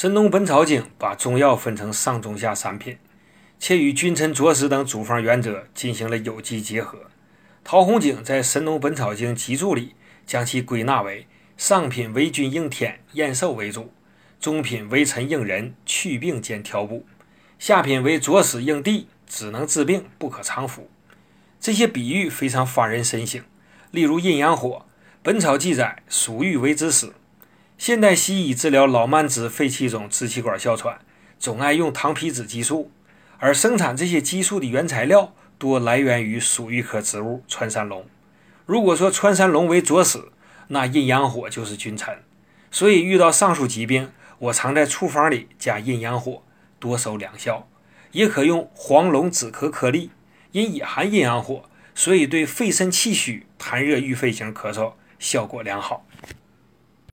神农本草经把中药分成上中下三品，且与君臣佐使等处方原则进行了有机结合。陶弘景在《神农本草经集注》里将其归纳为上品为君应天验寿为主，中品为臣应人祛病兼调补，下品为佐使应地只能治病不可常服。这些比喻非常发人深省。例如阴阳火，本草记载属玉为之始。现代西医治疗老慢支肺气肿、支气管哮喘，总爱用糖皮质激素，而生产这些激素的原材料多来源于属玉科植物穿山龙。如果说穿山龙为佐使，那阴阳火就是君臣。所以遇到上述疾病，我常在处方里加阴阳火，多收两效。也可用黄龙止咳颗粒，因也含阴阳火，所以对肺肾气虚、痰热郁肺型咳嗽效果良好。